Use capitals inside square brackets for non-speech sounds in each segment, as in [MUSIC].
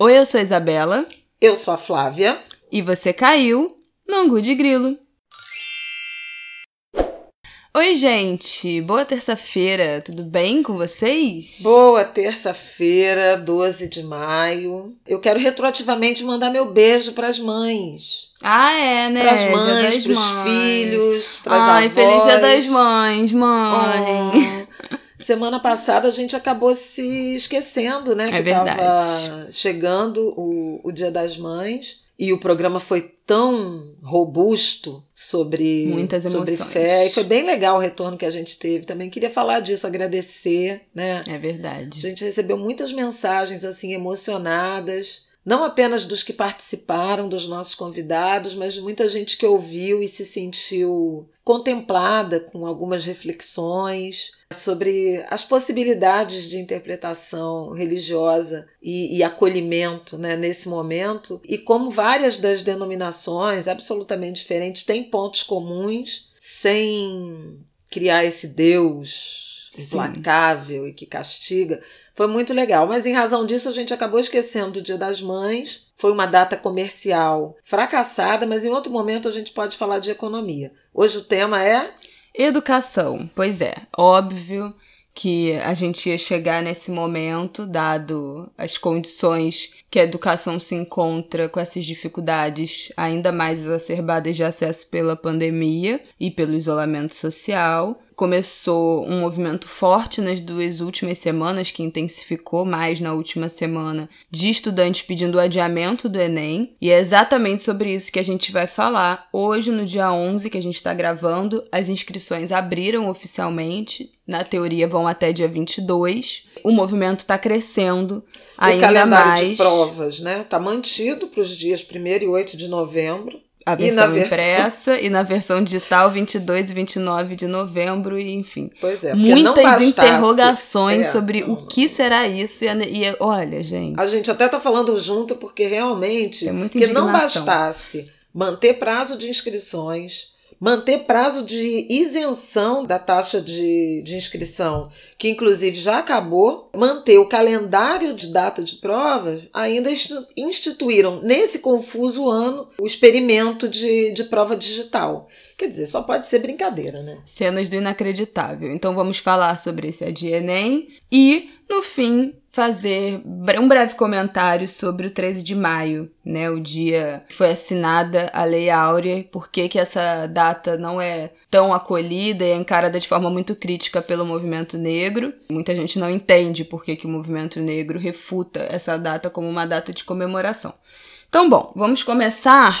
Oi, eu sou a Isabela. Eu sou a Flávia. E você caiu no Angu de Grilo. Oi, gente! Boa terça-feira, tudo bem com vocês? Boa terça-feira, 12 de maio. Eu quero retroativamente mandar meu beijo para as mães. Ah, é, né? Para as mães, para os filhos, para as Ai, avós. feliz dia das mães, mãe! Oh. Semana passada a gente acabou se esquecendo, né? É que verdade. tava chegando o, o Dia das Mães. E o programa foi tão robusto sobre, Muitas sobre emoções. fé. E foi bem legal o retorno que a gente teve. Também queria falar disso, agradecer, né? É A verdade. gente recebeu muitas mensagens assim emocionadas, não apenas dos que participaram, dos nossos convidados, mas de muita gente que ouviu e se sentiu contemplada com algumas reflexões sobre as possibilidades de interpretação religiosa e, e acolhimento né, nesse momento, e como várias das denominações, absolutamente diferentes, têm pontos comuns, sem criar esse Deus Sim. implacável e que castiga. Foi muito legal, mas em razão disso a gente acabou esquecendo do Dia das Mães. Foi uma data comercial fracassada, mas em outro momento a gente pode falar de economia. Hoje o tema é Educação, pois é, óbvio que a gente ia chegar nesse momento, dado as condições que a educação se encontra com essas dificuldades ainda mais exacerbadas de acesso pela pandemia e pelo isolamento social. Começou um movimento forte nas duas últimas semanas, que intensificou mais na última semana, de estudantes pedindo o adiamento do Enem. E é exatamente sobre isso que a gente vai falar. Hoje, no dia 11, que a gente está gravando, as inscrições abriram oficialmente. Na teoria, vão até dia 22. O movimento está crescendo o ainda calendário mais. de provas, né? Está mantido para os dias 1 e 8 de novembro. A E versão versão- impressa e na versão digital 22 e 29 de novembro e enfim. Pois é, Muitas bastasse- interrogações É, sobre não, o que será isso e, a- e olha, gente. A gente até tá falando junto porque realmente É que não bastasse manter prazo de inscrições, manter prazo de isenção da taxa de, de inscrição, que inclusive já acabou, manter o calendário de data de provas, ainda institu- instituíram nesse confuso ano o experimento de, de prova digital. Quer dizer, só pode ser brincadeira, né? Cenas do inacreditável. Então vamos falar sobre esse Adia Enem e, no fim, fazer um breve comentário sobre o 13 de maio, né? O dia que foi assinada a Lei Áurea, por que que essa data não é tão acolhida e é encarada de forma muito crítica pelo movimento negro. Muita gente não entende por que, que o movimento negro refuta essa data como uma data de comemoração. Então, bom, vamos começar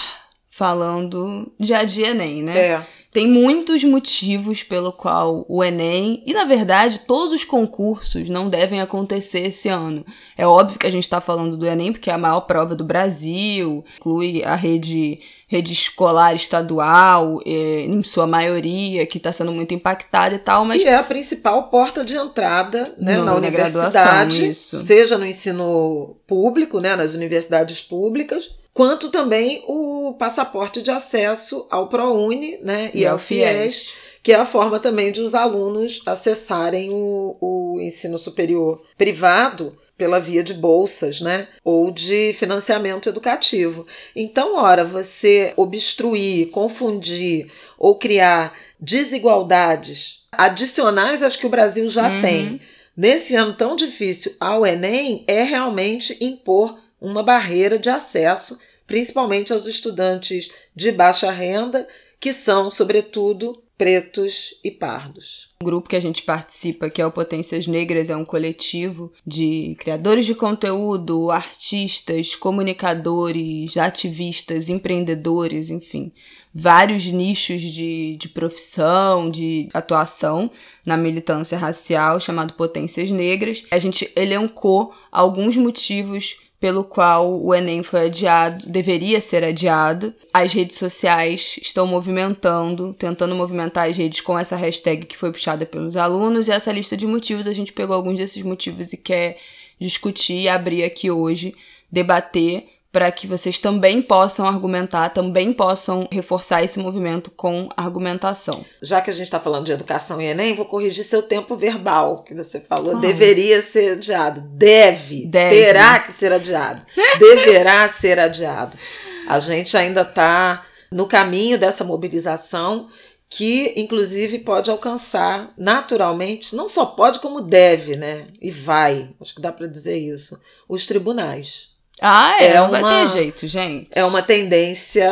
falando de Adia Enem, né? É. Tem muitos motivos pelo qual o Enem e, na verdade, todos os concursos não devem acontecer esse ano. É óbvio que a gente está falando do Enem porque é a maior prova do Brasil, inclui a rede, rede escolar estadual, eh, em sua maioria, que está sendo muito impactada e tal, mas E é a principal porta de entrada né, No- na universidade, seja no ensino público, né, nas universidades públicas, quanto também o passaporte de acesso ao ProUni né, e, ao FIES, que é a forma também de os alunos acessarem o, o ensino superior privado pela via de bolsas, né? Ou de financiamento educativo. Então, ora, você obstruir, confundir ou criar desigualdades adicionais às que o Brasil já Uhum. tem nesse ano tão difícil ao Enem é realmente impor uma barreira de acesso, principalmente aos estudantes de baixa renda, que são, sobretudo, pretos e pardos. O grupo que a gente participa, que é o Potências Negras, é um coletivo de criadores de conteúdo, artistas, comunicadores, ativistas, empreendedores, enfim, vários nichos de, de profissão, de atuação na militância racial, chamado Potências Negras. A gente elencou alguns motivos pelo qual o Enem foi adiado, deveria ser adiado. As redes sociais estão movimentando, tentando movimentar as redes com essa hashtag que foi puxada pelos alunos, e essa lista de motivos, a gente pegou alguns desses motivos e quer discutir e abrir aqui hoje, debater para que vocês também possam argumentar, também possam reforçar esse movimento com argumentação. Já que a gente está falando de educação e Enem, vou corrigir seu tempo verbal, que você falou. Ai. Deveria ser adiado. Deve. Deve. Terá que ser adiado. [LAUGHS] Deverá ser adiado. A gente ainda está no caminho dessa mobilização que inclusive pode alcançar naturalmente, não só pode como deve, né? E vai, acho que dá para dizer isso, os tribunais. Ah, é, é uma, vai ter jeito, gente. É uma tendência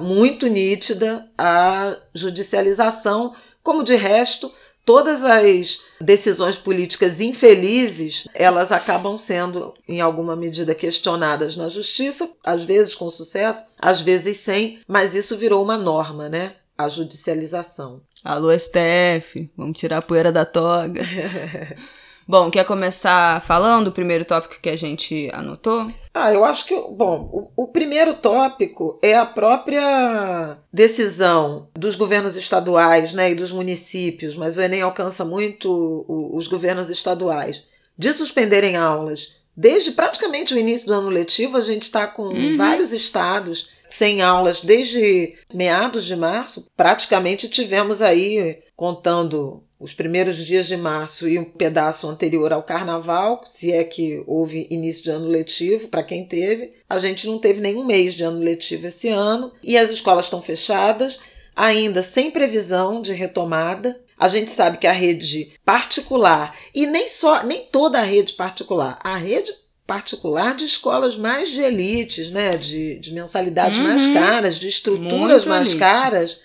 muito nítida à judicialização, como de resto todas as decisões políticas infelizes, elas acabam sendo em alguma medida questionadas na justiça, às vezes com sucesso, às vezes sem, mas isso virou uma norma, né? A judicialização. Alô, STF, vamos tirar a poeira da toga. [LAUGHS] Bom, quer começar falando o primeiro tópico que a gente anotou? Ah, eu acho que, bom, o, o, primeiro tópico é a própria decisão dos governos estaduais né, e dos municípios, mas o Enem alcança muito os governos estaduais, de suspenderem aulas. Desde praticamente o início do ano letivo, a gente está com uhum. vários estados sem aulas desde meados de março. Praticamente tivemos aí, contando os primeiros dias de março e um pedaço anterior ao carnaval, se é que houve início de ano letivo, para quem teve. A gente não teve nenhum mês de ano letivo esse ano e as escolas estão fechadas, ainda sem previsão de retomada. A gente sabe que a rede particular, e nem só, nem toda a rede particular, a rede particular de escolas mais de elites, né, de, de mensalidades uhum. mais caras, de estruturas Muito mais elite. caras,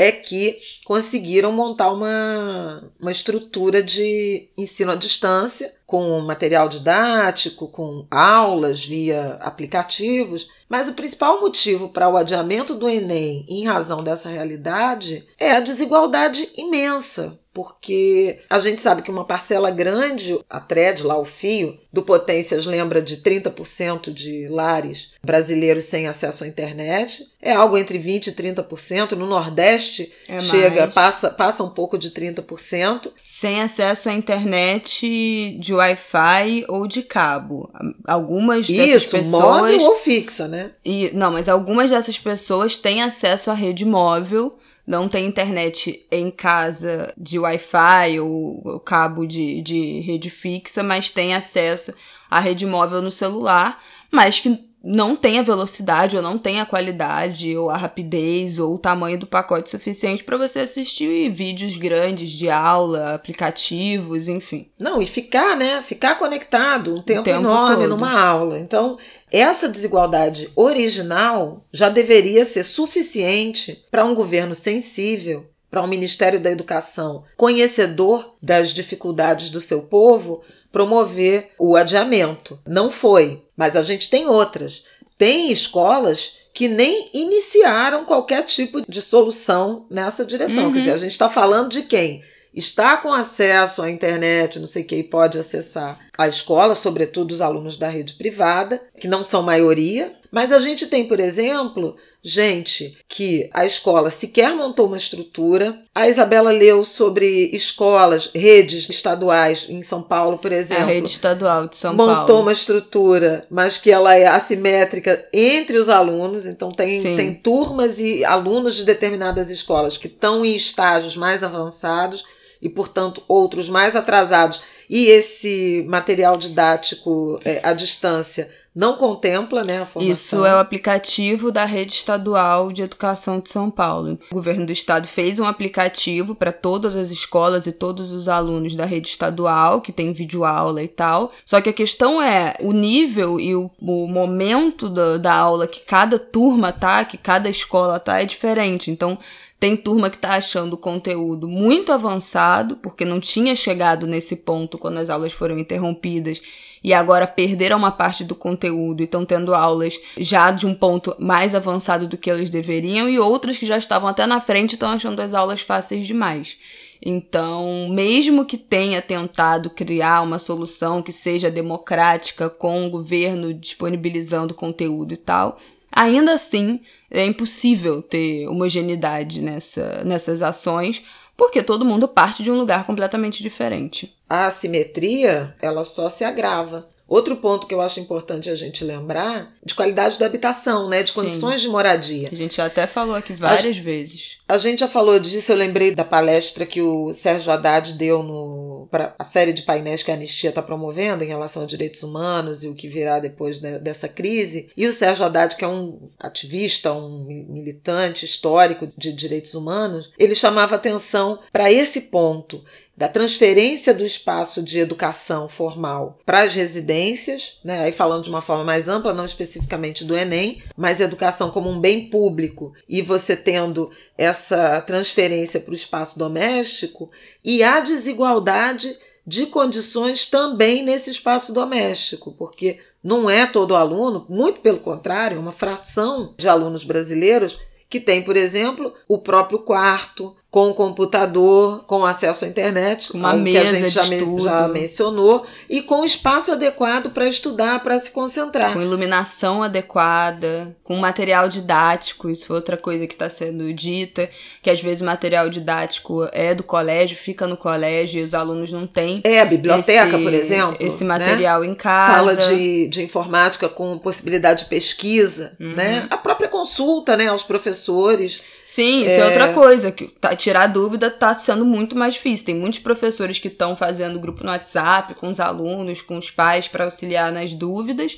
é que conseguiram montar uma, uma estrutura de ensino à distância, com material didático, com aulas via aplicativos. Mas o principal motivo para o adiamento do Enem, em razão dessa realidade, é a desigualdade imensa porque a gente sabe que uma parcela grande, a thread lá, o fio, do Potências lembra de 30% de lares brasileiros sem acesso à internet. É algo entre 20% e 30%. No Nordeste é chega, passa, passa um pouco de 30%. Sem acesso à internet de Wi-Fi ou de cabo. Algumas dessas Isso, pessoas. Móvel ou fixa, né? E, não, mas algumas dessas pessoas têm acesso à rede móvel não tem internet em casa de Wi-Fi ou, cabo de, de rede fixa, mas tem acesso à rede móvel no celular, mas que não tem a velocidade ou não tem a qualidade ou a rapidez ou o tamanho do pacote suficiente para você assistir vídeos grandes de aula, aplicativos, enfim. Não, e ficar, né? Ficar conectado um tempo, tempo enorme todo. numa aula. Então, essa desigualdade original já deveria ser suficiente para um governo sensível, para um Ministério da Educação conhecedor das dificuldades do seu povo promover o adiamento. Não foi, mas a gente tem outras. Tem escolas que nem iniciaram qualquer tipo de solução nessa direção. Uhum. Quer dizer, a gente está falando de quem? Está com acesso à internet, não sei o que, e pode acessar a escola, sobretudo os alunos da rede privada, que não são maioria. Mas a gente tem, por exemplo, gente que a escola sequer montou uma estrutura. A Isabela leu sobre escolas, redes estaduais em São Paulo, por exemplo. A rede estadual de São montou Paulo. Montou uma estrutura, mas que ela é assimétrica entre os alunos. Então, tem, tem turmas e alunos de determinadas escolas que estão em estágios mais avançados e, portanto, outros mais atrasados. E esse material didático é, à distância não contempla né, a formação. Isso é o aplicativo da Rede Estadual de Educação de São Paulo. O governo do estado fez um aplicativo para todas as escolas e todos os alunos da rede estadual, que tem videoaula e tal. Só que a questão é o nível e o, o momento da, da aula que cada turma tá, que cada escola tá, é diferente. Então, tem turma que está achando o conteúdo muito avançado, porque não tinha chegado nesse ponto quando as aulas foram interrompidas e agora perderam uma parte do conteúdo e estão tendo aulas já de um ponto mais avançado do que eles deveriam, e outras que já estavam até na frente estão achando as aulas fáceis demais. Então, mesmo que tenha tentado criar uma solução que seja democrática, com o governo disponibilizando conteúdo e tal, ainda assim é impossível ter homogeneidade nessa, nessas ações, porque todo mundo parte de um lugar completamente diferente. A assimetria, ela só se agrava. Outro ponto que eu acho importante a gente lembrar, de qualidade da habitação, né? De condições Sim. de moradia. A gente já até falou aqui várias a, vezes. A gente já falou disso, eu lembrei da palestra que o Sérgio Haddad deu no para a série de painéis que a Anistia está promovendo em relação a direitos humanos e o que virá depois de, dessa crise. E o Sérgio Haddad, que é um ativista, um militante histórico de direitos humanos, ele chamava atenção para esse ponto da transferência do espaço de educação formal para as residências, né? aí falando de uma forma mais ampla, não especificamente do Enem, mas educação como um bem público, e você tendo essa transferência para o espaço doméstico, e a desigualdade de condições também nesse espaço doméstico, porque não é todo aluno, muito pelo contrário, é uma fração de alunos brasileiros que tem, por exemplo, o próprio quarto, com computador, com acesso à internet, uma mesa que a gente já, me, já, mencionou, e com espaço adequado para estudar, para se concentrar. Com iluminação adequada, com material didático, isso foi outra coisa que está sendo dita, que às vezes o material didático é do colégio, fica no colégio e os alunos não têm. É, a biblioteca, esse, por exemplo. Esse né? material né? em casa. Sala de, de informática com possibilidade de pesquisa, uhum. né? A própria consulta né, aos professores. Sim, isso é, é outra coisa. Que tá, tirar dúvida tá sendo muito mais difícil. Tem muitos professores que estão fazendo grupo no WhatsApp com os alunos, com os pais para auxiliar nas dúvidas.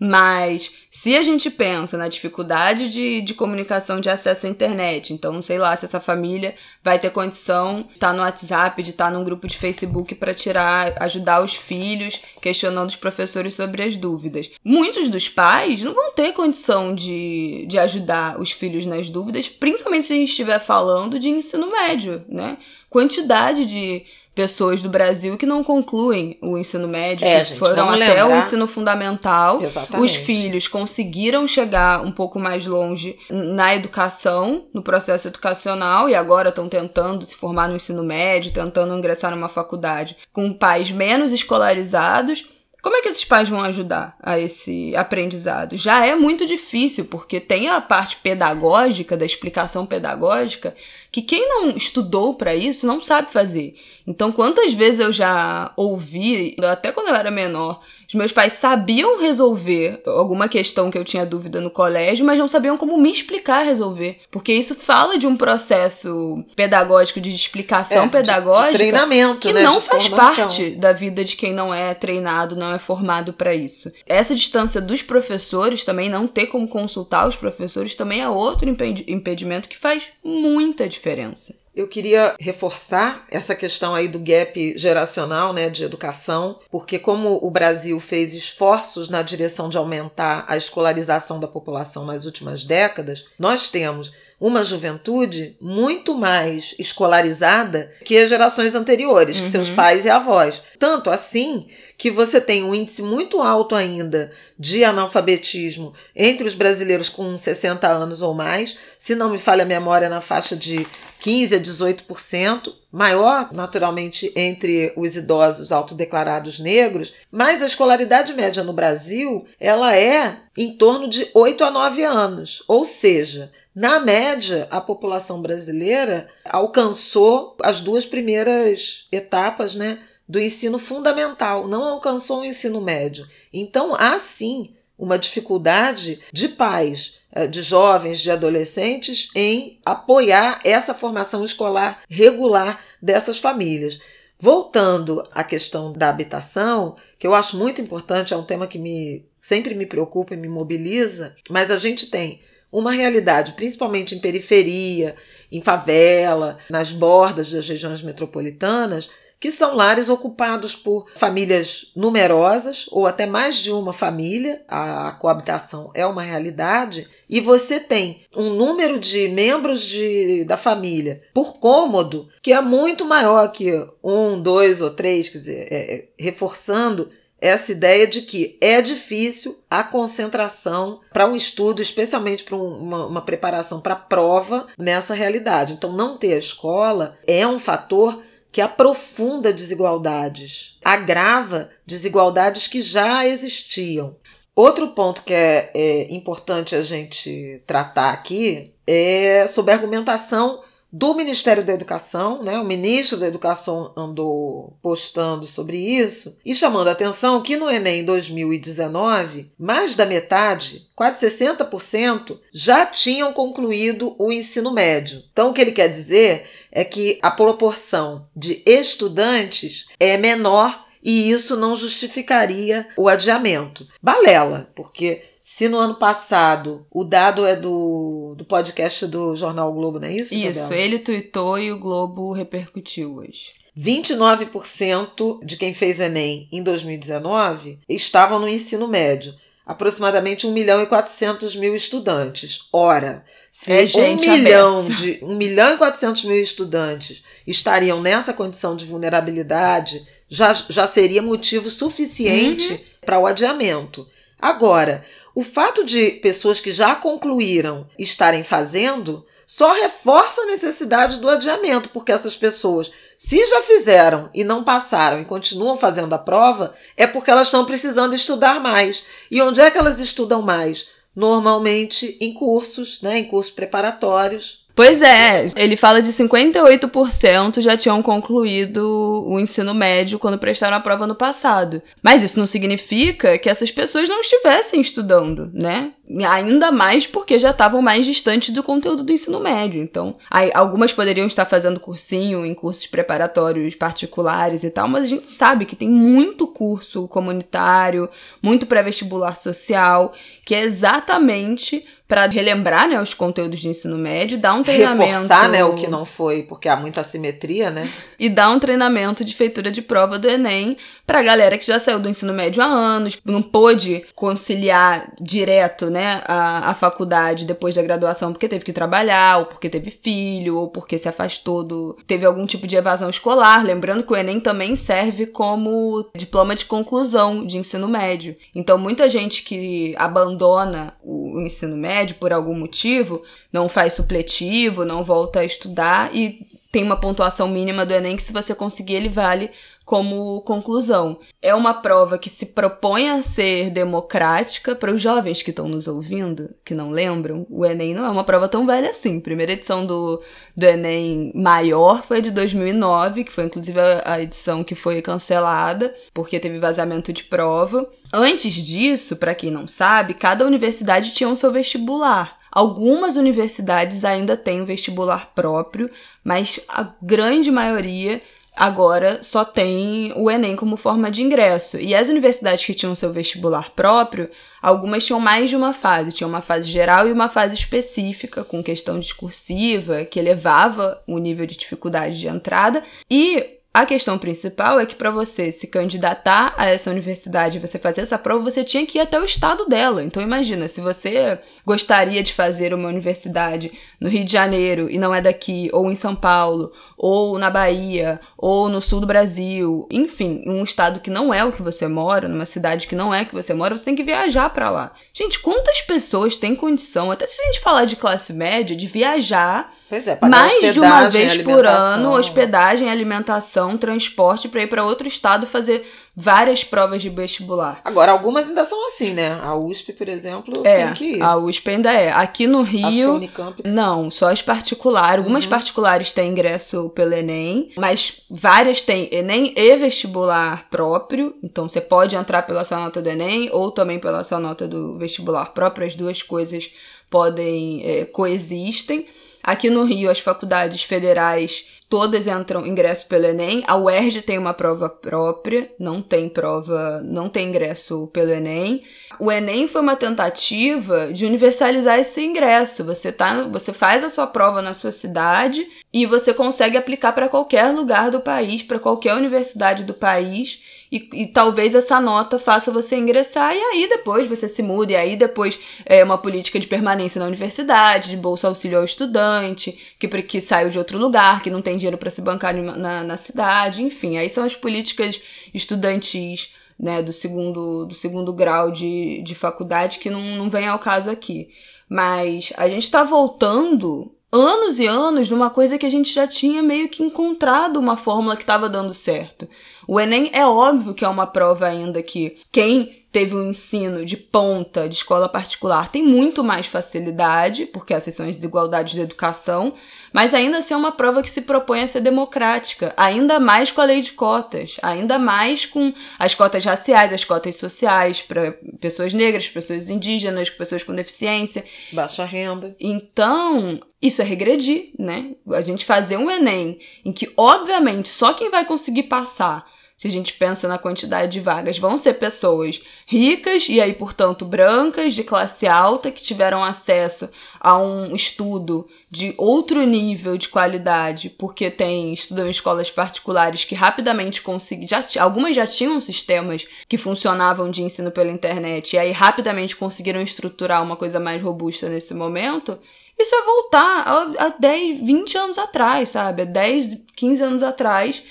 Mas se a gente pensa na dificuldade de, de comunicação de acesso à internet, então, sei lá, se essa família vai ter condição de estar no WhatsApp, de estar num grupo de Facebook para tirar, ajudar os filhos, questionando os professores sobre as dúvidas. Muitos dos pais não vão ter condição de, de ajudar os filhos nas dúvidas, principalmente se a gente estiver falando de ensino médio, né? Quantidade de pessoas do Brasil que não concluem o ensino médio, é, que gente, foram até lembrar. o ensino fundamental. Exatamente. Os filhos conseguiram chegar um pouco mais longe na educação, no processo educacional, e agora estão tentando se formar no ensino médio, tentando ingressar numa faculdade com pais menos escolarizados como é que esses pais vão ajudar a esse aprendizado? Já é muito difícil, porque tem a parte pedagógica, da explicação pedagógica, que quem não estudou para isso não sabe fazer. Então, quantas vezes eu já ouvi, até quando eu era menor, os meus pais sabiam resolver alguma questão que eu tinha dúvida no colégio, mas não sabiam como me explicar resolver. Porque isso fala de um processo pedagógico, de explicação é, pedagógica. De, de treinamento, que né? não faz formação. parte da vida de quem não é treinado, não é formado para isso. Essa distância dos professores também, não ter como consultar os professores, também é outro impedimento que faz muita diferença. Eu queria reforçar essa questão aí do gap geracional, né, de educação, porque como o Brasil fez esforços na direção de aumentar a escolarização da população nas últimas décadas, nós temos uma juventude muito mais escolarizada que as gerações anteriores, uhum. que seus uhum. pais e avós. Tanto assim que você tem um índice muito alto ainda de analfabetismo entre os brasileiros com 60 anos ou mais, se não me falha a memória, na faixa de 15 a 18%, maior naturalmente entre os idosos autodeclarados negros, mas a escolaridade média no Brasil, ela é em torno de 8 a 9 anos, ou seja, na média, a população brasileira alcançou as duas primeiras etapas né, do ensino fundamental, não alcançou o ensino médio. Então, há sim uma dificuldade de pais, eh, de jovens, de adolescentes em apoiar essa formação escolar regular dessas famílias. Voltando à questão da habitação, que eu acho muito importante, é um tema que me sempre me preocupa e me mobiliza, mas a gente tem uma realidade, principalmente em periferia, em favela, nas bordas das regiões metropolitanas, que são lares ocupados por famílias numerosas ou até mais de uma família, a coabitação é uma realidade, e você tem um número de membros de, da família por cômodo que é muito maior que um, dois ou três, quer dizer, é, é reforçando essa ideia de que é difícil a concentração para um estudo, especialmente para uma, uma preparação para prova nessa realidade. Então, não ter a escola é um fator que aprofunda desigualdades, agrava desigualdades que já existiam. Outro ponto que é, é importante a gente tratar aqui é sobre a argumentação do Ministério da Educação, né? O ministro da Educação andou postando sobre isso e chamando a atenção que no Enem 2019, mais da metade, quase 60%, já tinham concluído o ensino médio. Então, o que ele quer dizer é que a proporção de estudantes é menor e isso não justificaria o adiamento. Balela, porque se no ano passado o dado é do, do podcast do Jornal o Globo, não é isso? Isso, Isabela? ele tweetou e o Globo repercutiu hoje. 29% de quem fez Enem em 2019 estavam no ensino médio. Aproximadamente 1 milhão e 400 mil estudantes. Ora, se é 1 milhão, de, 1 milhão e 400 mil estudantes estariam nessa condição de vulnerabilidade, já, já seria motivo suficiente uhum. para o adiamento. Agora, o fato de pessoas que já concluíram estarem fazendo só reforça a necessidade do adiamento, porque essas pessoas, se já fizeram e não passaram e continuam fazendo a prova, é porque elas estão precisando estudar mais. E onde é que elas estudam mais? Normalmente em cursos, né, em cursos preparatórios, Pois é, ele fala de 58% já tinham concluído o ensino médio quando prestaram a prova no passado. Mas isso não significa que essas pessoas não estivessem estudando, né? Ainda mais porque já estavam mais distantes do conteúdo do ensino médio. Então, algumas poderiam estar fazendo cursinho em cursos preparatórios particulares e tal, mas a gente sabe que tem muito curso comunitário, muito pré-vestibular social, que é exatamente para relembrar, né, os conteúdos de ensino médio, dar um treinamento, reforçar, né, o que não foi, porque há muita assimetria, né? [LAUGHS] E dar um treinamento de feitura de prova do ENEM para galera que já saiu do ensino médio há anos, não pôde conciliar direto, né, a, a faculdade depois da graduação porque teve que trabalhar, ou porque teve filho, ou porque se afastou do, teve algum tipo de evasão escolar, lembrando que o ENEM também serve como diploma de conclusão de ensino médio. Então, muita gente que abandona o ensino médio por algum motivo, não faz supletivo, não volta a estudar e tem uma pontuação mínima do Enem que se você conseguir ele vale como conclusão. É uma prova que se propõe a ser democrática para os jovens que estão nos ouvindo, que não lembram. O Enem não é uma prova tão velha assim. A primeira edição do, do Enem maior foi de 2009, que foi inclusive a edição que foi cancelada porque teve vazamento de prova. Antes disso, para quem não sabe, cada universidade tinha o seu vestibular. Algumas universidades ainda têm um vestibular próprio, mas a grande maioria agora só tem o Enem como forma de ingresso. E as universidades que tinham seu vestibular próprio, algumas tinham mais de uma fase. Tinha uma fase geral e uma fase específica, com questão discursiva, que elevava o nível de dificuldade de entrada. E a questão principal é que para você se candidatar a essa universidade, você fazer essa prova, você tinha que ir até o estado dela. Então imagina, se você gostaria de fazer uma universidade no Rio de Janeiro e não é daqui, ou em São Paulo, ou na Bahia, ou no sul do Brasil, enfim, em um estado que não é o que você mora, numa cidade que não é que você mora, você tem que viajar para lá. Gente, quantas pessoas têm condição, até se a gente falar de classe média, de viajar é, mais de uma vez por ano, hospedagem, alimentação, transporte para ir para outro estado fazer várias provas de vestibular. Agora, algumas ainda são assim, né? A USP, por exemplo, é, tem que ir. A USP ainda é. Aqui no Rio. Unicamp... Não, só as particulares. Algumas uhum. particulares têm ingresso pelo Enem, mas várias têm Enem e vestibular próprio. Então você pode entrar pela sua nota do Enem ou também pela sua nota do vestibular próprio. As duas coisas podem é, coexistem. Aqui no Rio, as faculdades federais todas entram ingresso pelo Enem. A UERJ tem uma prova própria, não tem prova, não tem ingresso pelo Enem. O Enem foi uma tentativa de universalizar esse ingresso. Você tá, você faz a sua prova na sua cidade e você consegue aplicar para qualquer lugar do país, para qualquer universidade do país e, e, talvez essa nota faça você ingressar e aí depois você se muda, e aí depois é uma política de permanência na universidade, de bolsa auxílio ao estudante, que, que saiu de outro lugar, que não tem dinheiro para se bancar na, na cidade, enfim, aí são as políticas estudantis né, do segundo, do segundo grau de, de faculdade que não, não vem ao caso aqui. Mas a gente está voltando anos e anos numa coisa que a gente já tinha meio que encontrado uma fórmula que estava dando certo. O Enem é óbvio que é uma prova ainda que quem teve um ensino de ponta de escola particular tem muito mais facilidade, porque essas são as desigualdades da educação, mas ainda assim é uma prova que se propõe a ser democrática, ainda mais com a lei de cotas, ainda mais com as cotas raciais, as cotas sociais para pessoas negras, pessoas indígenas, pessoas com deficiência. Baixa renda. Então, isso é regredir, né? A gente fazer um Enem em que, obviamente, só quem vai conseguir passar se a gente pensa na quantidade de vagas, vão ser pessoas ricas e aí, portanto, brancas, de classe alta, que tiveram acesso a um estudo de outro nível de qualidade, porque tem estudam em escolas particulares que rapidamente conseguiram, algumas já tinham sistemas que funcionavam de ensino pela internet e aí rapidamente conseguiram estruturar uma coisa mais robusta nesse momento. Isso é voltar a, a 10, 20 anos atrás, sabe? A 10, 15 anos atrás,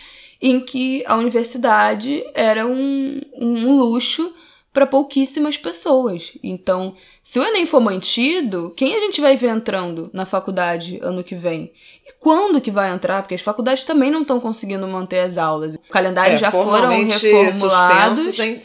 em que a universidade era um, um luxo para pouquíssimas pessoas. Então, se o Enem for mantido, quem a gente vai ver entrando na faculdade ano que vem? E quando que vai entrar? Porque as faculdades também não estão conseguindo manter as aulas. O calendário é, já foram reformulados. Em,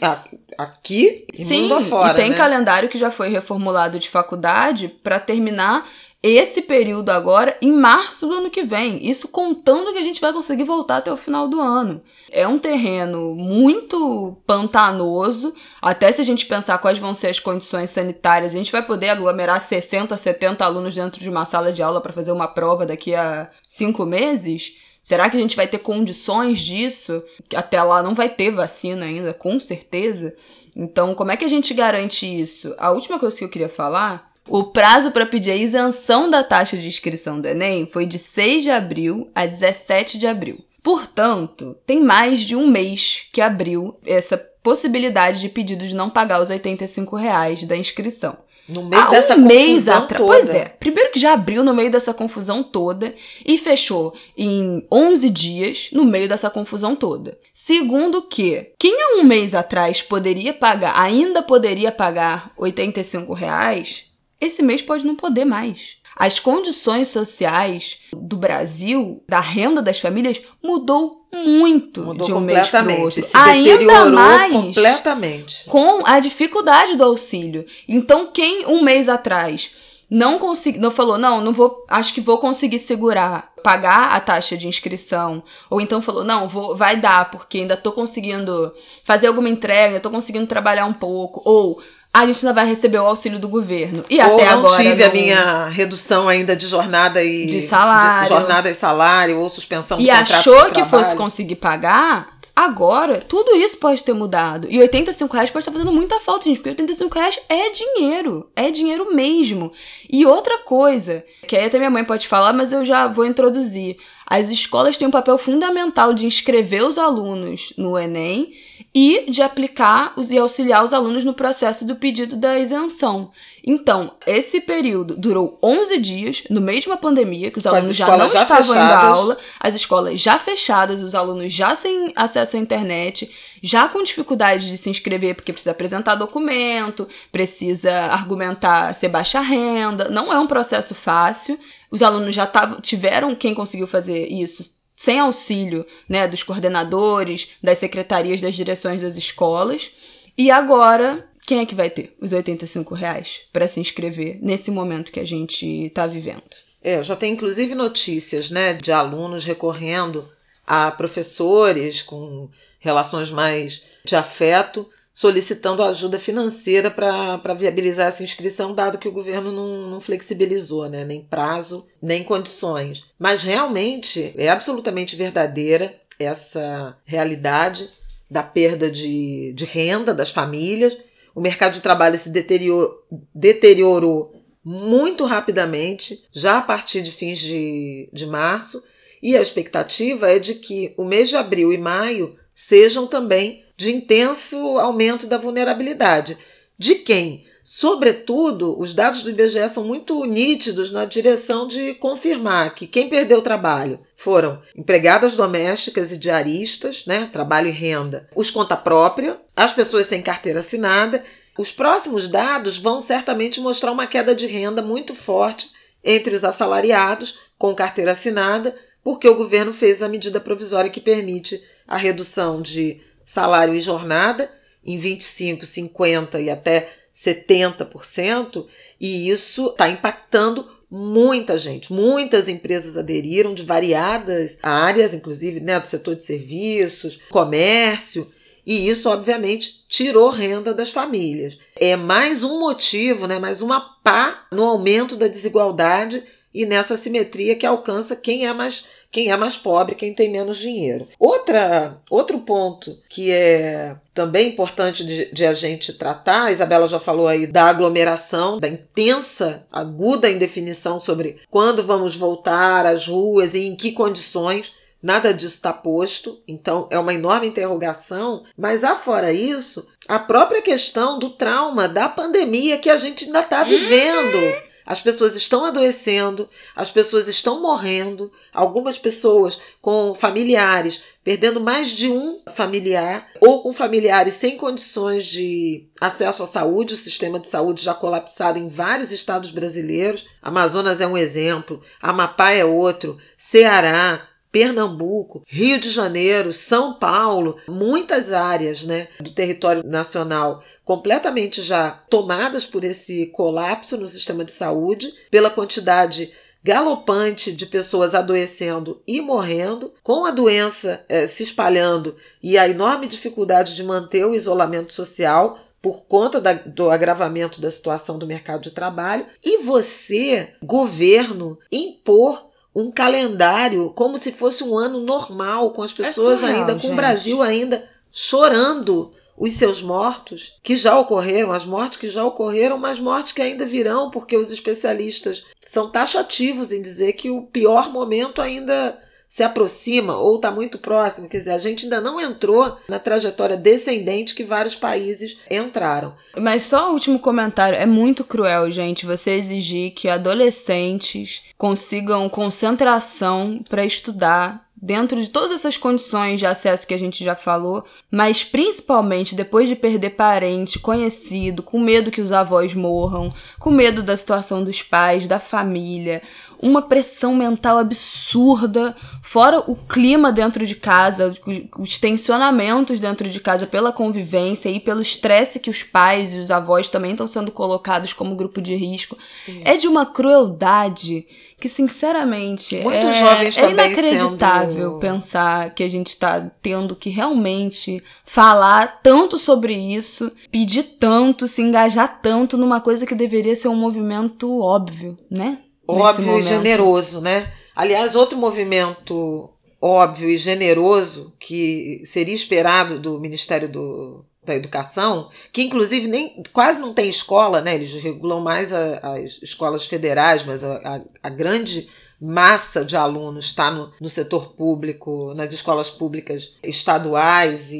aqui e Sim, mundo afora, e tem né? calendário que já foi reformulado de faculdade para terminar esse período agora em março do ano que vem. Isso contando que a gente vai conseguir voltar até o final do ano. É um terreno muito pantanoso, até se a gente pensar quais vão ser as condições sanitárias, a gente vai poder aglomerar 60, 70 alunos dentro de uma sala de aula para fazer uma prova daqui a cinco meses. Será que a gente vai ter condições disso? Até lá não vai ter vacina ainda, com certeza. Então, como é que a gente garante isso? A última coisa que eu queria falar o prazo para pedir a isenção da taxa de inscrição do Enem foi de 6 de abril a 17 de abril. Portanto, tem mais de um mês que abriu essa possibilidade de pedidos de não pagar os 85 reais da inscrição. No meio Há dessa um mês atrás. Pois é. Primeiro que já abriu no meio dessa confusão toda e fechou em 11 dias no meio dessa confusão toda. Segundo que quem há um mês atrás poderia pagar, ainda poderia pagar 85 reais, esse mês pode não poder mais. As condições sociais do Brasil, da renda das famílias, mudou muito mudou de um mês para o outro. Ainda mais completamente. com a dificuldade do auxílio. Então, quem um mês atrás não conseguiu, não falou, não, não vou, acho que vou conseguir segurar, pagar a taxa de inscrição, ou então falou, não, vou, vai dar, porque ainda tô conseguindo fazer alguma entrega, ainda tô conseguindo trabalhar um pouco, ou a gente ainda vai receber o auxílio do governo. E ou até não agora. tive não... a minha redução ainda de jornada e. De salário. De jornada e salário, ou suspensão do E achou que fosse conseguir pagar. Agora, tudo isso pode ter mudado. E 85 reais pode estar fazendo muita falta, gente, porque 85 reais é dinheiro. É dinheiro mesmo. E outra coisa, que aí até minha mãe pode falar, mas eu já vou introduzir. As escolas têm um papel fundamental de inscrever os alunos no Enem e de aplicar os, e auxiliar os alunos no processo do pedido da isenção. Então, esse período durou 11 dias, no meio de uma pandemia, que os alunos já não já estavam fechadas. indo à aula, as escolas já fechadas, os alunos já sem acesso à internet, já com dificuldade de se inscrever, porque precisa apresentar documento, precisa argumentar ser baixa renda, não é um processo fácil. Os alunos já tavam, tiveram quem conseguiu fazer isso sem auxílio né, dos coordenadores, das secretarias, das direções das escolas. E agora, quem é que vai ter os 85 reais para se inscrever nesse momento que a gente está vivendo? É, já tem inclusive notícias né, de alunos recorrendo a professores com relações mais de afeto solicitando ajuda financeira para viabilizar essa inscrição, dado que o governo não, não flexibilizou, né? nem prazo, nem condições. Mas realmente é absolutamente verdadeira essa realidade da perda de, de renda das famílias. O mercado de trabalho se deteriorou, deteriorou muito rapidamente, já a partir de fins de, de março, e a expectativa é de que o mês de abril e maio sejam também de intenso aumento da vulnerabilidade. De quem? Sobretudo, os dados do IBGE são muito nítidos na direção de confirmar que quem perdeu o trabalho foram empregadas domésticas e diaristas, né, trabalho e renda, os conta própria, as pessoas sem carteira assinada. Os próximos dados vão certamente mostrar uma queda de renda muito forte entre os assalariados com carteira assinada, porque o governo fez a medida provisória que permite a redução de salário e jornada em 25, 50 e até 70%, e isso está impactando muita gente. Muitas empresas aderiram de variadas áreas, inclusive né, do setor de serviços, comércio, e isso, obviamente, tirou renda das famílias. É mais um motivo, né, mais uma pá no aumento da desigualdade e nessa simetria que alcança quem é mais quem é mais pobre, quem tem menos dinheiro. Outra, outro ponto que é também importante de, de, a gente tratar, a Isabela já falou aí da aglomeração, da intensa, aguda indefinição sobre quando vamos voltar às ruas e em que condições. Nada disso está posto, então é uma enorme interrogação. Mas afora isso, a própria questão do trauma da pandemia que a gente ainda está vivendo. As pessoas estão adoecendo, as pessoas estão morrendo, algumas pessoas com familiares perdendo mais de um familiar ou com familiares sem condições de acesso à saúde. O sistema de saúde já colapsado em vários estados brasileiros. Amazonas é um exemplo, Amapá é outro, Ceará, Pernambuco, Rio de Janeiro, São Paulo, muitas áreas né, do território nacional completamente já tomadas por esse colapso no sistema de saúde, pela quantidade galopante de pessoas adoecendo e morrendo, com a doença eh, se espalhando e a enorme dificuldade de manter o isolamento social por conta da, do agravamento da situação do mercado de trabalho, e você, governo, impor um calendário como se fosse um ano normal, com as é pessoas é surreal, ainda, com gente. o Brasil ainda chorando os seus mortos que já ocorreram, as mortes que já ocorreram, mas mortes que ainda virão, porque os especialistas são taxativos em dizer que o pior momento ainda se aproxima ou está muito próximo. Quer dizer, a gente ainda não entrou na trajetória descendente que vários países entraram. Mas só o último comentário: é muito cruel, gente, você exigir que adolescentes consigam concentração para estudar dentro de todas essas condições de acesso que a gente já falou, mas principalmente depois de perder parente, conhecido, com medo que os avós morram, com medo da situação dos pais, da família, uma pressão mental absurda, fora o clima dentro de casa, os tensionamentos dentro de casa pela convivência e pelo estresse que os pais e os avós também estão sendo colocados como grupo de risco. É de uma crueldade que, sinceramente, Muitos é, jovens é inacreditável sendo... pensar que a gente está tendo que realmente falar tanto sobre isso, pedir tanto, se engajar tanto numa coisa que deveria ser um movimento óbvio, né? Óbvio e generoso, né? Aliás, outro movimento óbvio e generoso que seria esperado do Ministério do, da Educação, que inclusive nem quase não tem escola, né? Eles regulam mais a, as escolas federais, mas a, a, a grande massa de alunos está no, no, setor público, nas escolas públicas estaduais e,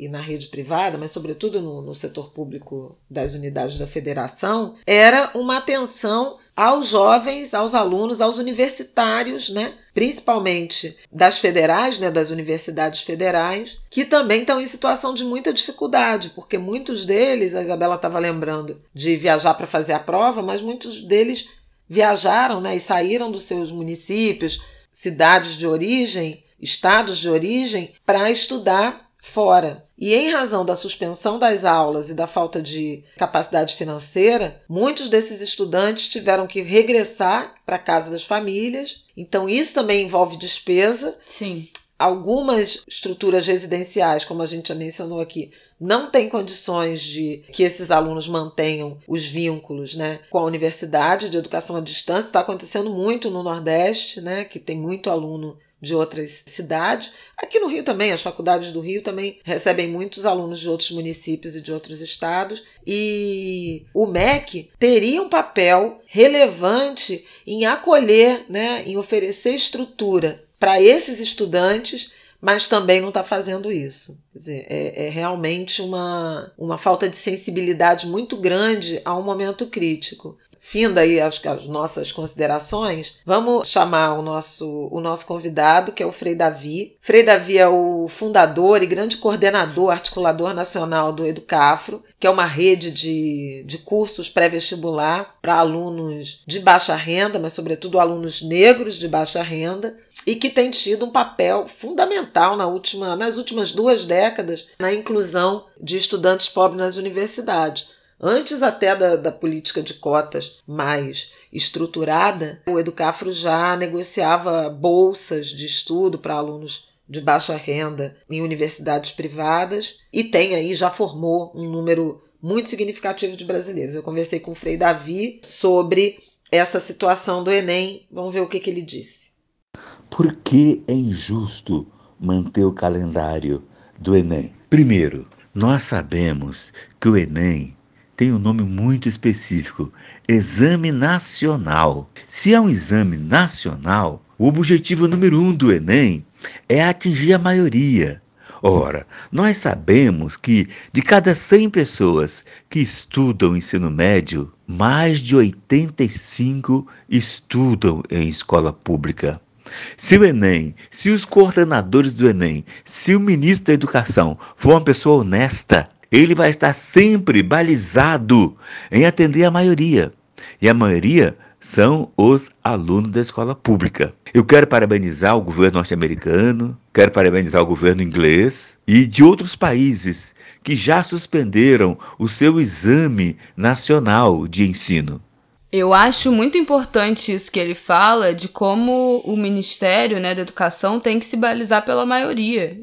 e, e na rede privada, mas sobretudo no, no, setor público das unidades da federação, era uma atenção aos jovens, aos alunos, aos universitários, né? principalmente das federais, né, das universidades federais, que também estão em situação de muita dificuldade, porque muitos deles, a Isabela estava lembrando de viajar para fazer a prova, mas muitos deles viajaram né, e saíram dos seus municípios, cidades de origem, estados de origem, para estudar fora. E em razão da suspensão das aulas e da falta de capacidade financeira, muitos desses estudantes tiveram que regressar para a casa das famílias. Então isso também envolve despesa. Sim. Algumas estruturas residenciais, como a gente já mencionou aqui, não tem condições de que esses alunos mantenham os vínculos né, com a universidade de educação à distância. Está acontecendo muito no Nordeste, né, que tem muito aluno de outras cidades. Aqui no Rio também, as faculdades do Rio também recebem muitos alunos de outros municípios e de outros estados. E o MEC teria um papel relevante em acolher, né, em oferecer estrutura para esses estudantes mas também não está fazendo isso. Quer dizer, é, é, realmente uma, uma falta de sensibilidade muito grande a um momento crítico finda aí as, as, nossas considerações, vamos chamar o nosso, o nosso convidado, que é o Frei Davi. Frei Davi é o fundador e grande coordenador, articulador nacional do Educafro, que é uma rede de, de cursos pré-vestibular para alunos de baixa renda, mas sobretudo alunos negros de baixa renda. E que tem tido um papel fundamental na última, nas últimas duas décadas na inclusão de estudantes pobres nas universidades. Antes até da, da política de cotas mais estruturada, o Educafro já negociava bolsas de estudo para alunos de baixa renda em universidades privadas e tem aí, já formou um número muito significativo de brasileiros. Eu conversei com o Frei Davi sobre essa situação do Enem. Vamos ver o que, que ele disse. Por que é injusto manter o calendário do Enem? Primeiro, nós sabemos que o Enem tem um nome muito específico: Exame Nacional. Se é um exame nacional, o objetivo número um do Enem é atingir a maioria. Ora, nós sabemos que de cada 100 pessoas que estudam ensino médio, mais de 85 estudam em escola pública. Se o Enem, se os coordenadores do Enem, se o ministro da Educação for uma pessoa honesta, ele vai estar sempre balizado em atender a maioria. E a maioria são os alunos da escola pública. Eu quero parabenizar o governo norte-americano, quero parabenizar o governo inglês e de outros países que já suspenderam o seu exame nacional de ensino. Eu acho muito importante isso que ele fala de como o Ministério né, da Educação tem que se balizar pela maioria.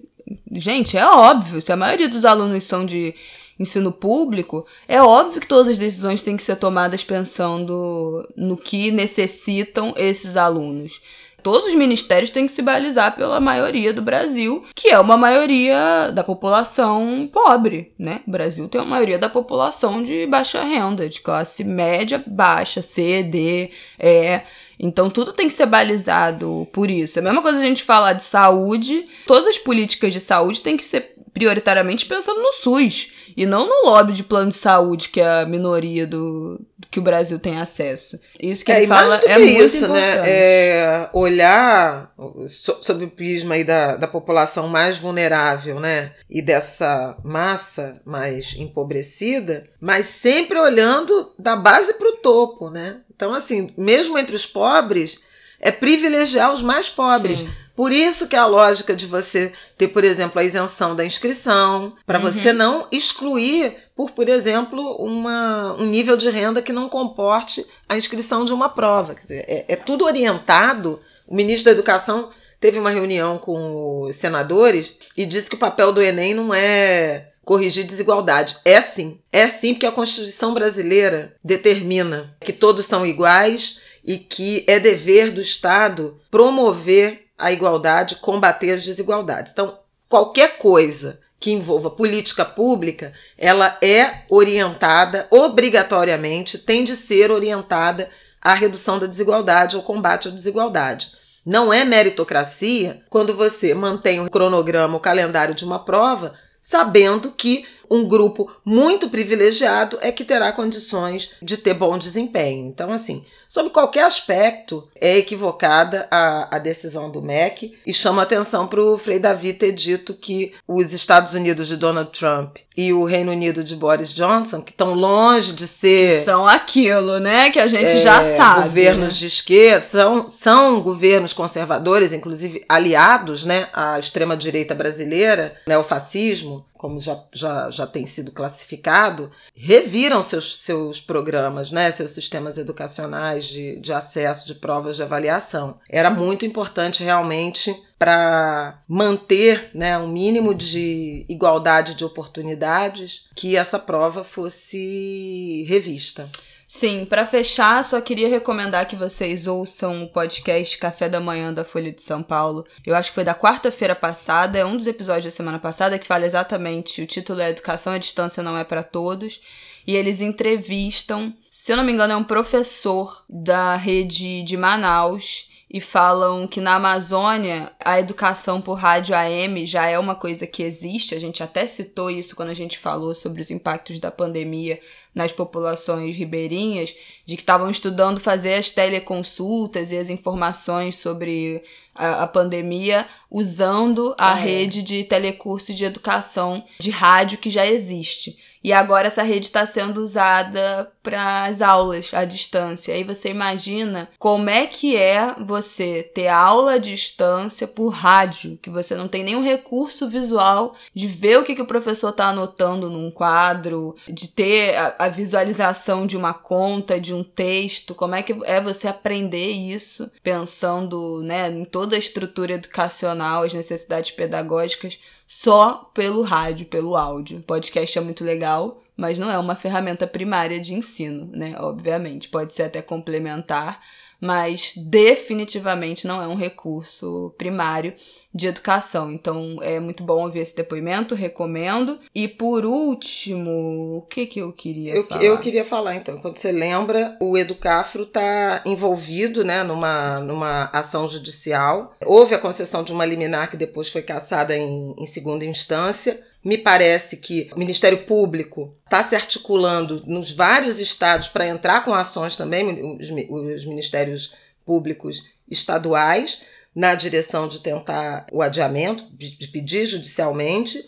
Gente, é óbvio, se a maioria dos alunos são de ensino público, é óbvio que todas as decisões têm que ser tomadas pensando no que necessitam esses alunos. Todos os ministérios têm que se balizar pela maioria do Brasil, que é uma maioria da população pobre, né? O Brasil tem uma maioria da população de baixa renda, de classe média baixa, C, D, E. Então tudo tem que ser balizado por isso. É a mesma coisa a gente falar de saúde, todas as políticas de saúde têm que ser prioritariamente pensando no SUS e não no lobby de plano de saúde que é a minoria do, que o Brasil tem acesso. Isso que é, ele fala é muito isso, né? importante. né? É olhar sob o prisma aí da, da população mais vulnerável, né? E dessa massa mais empobrecida, mas sempre olhando da base para o topo, né? Então, assim, mesmo entre os pobres, é privilegiar os mais pobres. Sim. Por isso que a lógica de você ter, por exemplo, a isenção da inscrição, para uhum. você não excluir por, por exemplo, uma, um nível de renda que não comporte a inscrição de uma prova. Dizer, é, é tudo orientado. O ministro da Educação teve uma reunião com os senadores e disse que o papel do Enem não é corrigir desigualdade. É sim. É sim, porque a Constituição brasileira determina que todos são iguais e que é dever do Estado promover a igualdade, combater as desigualdades. Então, qualquer coisa que envolva política pública, ela é orientada obrigatoriamente, tem de ser orientada à redução da desigualdade, ao combate à desigualdade. Não é meritocracia quando você mantém o cronograma, o calendário de uma prova, sabendo que um grupo muito privilegiado é que terá condições de ter bom desempenho. Então, assim, Sob qualquer aspecto, é equivocada a, a decisão do MEC e chama atenção para o Frei Davi ter dito que os Estados Unidos de Donald Trump e o Reino Unido de Boris Johnson, que estão longe de ser. São aquilo, né? Que a gente é, já sabe. Governos né? de esquerda, são, são governos conservadores, inclusive aliados né, à extrema-direita brasileira, né, o fascismo como já, já, já tem sido classificado, reviram seus, seus programas, né, seus sistemas educacionais de, de acesso de provas de avaliação. Era muito importante realmente para manter né, um mínimo de igualdade de oportunidades que essa prova fosse revista. Sim, para fechar, só queria recomendar que vocês ouçam o podcast Café da Manhã da Folha de São Paulo. Eu acho que foi da quarta-feira passada, é um dos episódios da semana passada que fala exatamente, o título é Educação à Distância não é para todos, e eles entrevistam, se eu não me engano, é um professor da rede de Manaus e falam que na Amazônia a educação por rádio AM já é uma coisa que existe. A gente até citou isso quando a gente falou sobre os impactos da pandemia nas populações ribeirinhas, de que estavam estudando fazer as teleconsultas e as informações sobre a, a pandemia usando a é. rede de telecurso de educação de rádio que já existe. E agora essa rede está sendo usada para as aulas à distância. Aí você imagina como é que é você ter aula à distância por rádio, que você não tem nenhum recurso visual de ver o que, que o professor está anotando num quadro, de ter a, a visualização de uma conta, de um texto. Como é que é você aprender isso pensando né, em toda a estrutura educacional, as necessidades pedagógicas só pelo rádio, pelo áudio. Podcast é muito legal, mas não é uma ferramenta primária de ensino, né? Obviamente, pode ser até complementar, mas definitivamente não é um recurso primário de educação. Então é muito bom ouvir esse depoimento, recomendo. E por último, o que que eu queria eu, falar? Eu queria falar então, quando você lembra, o Educafro está envolvido né, numa, numa ação judicial. Houve a concessão de uma liminar que depois foi cassada em, em segunda instância. Me parece que o Ministério Público está se articulando nos vários estados para entrar com ações também, os, os ministérios públicos estaduais na direção de tentar o adiamento, de pedir judicialmente.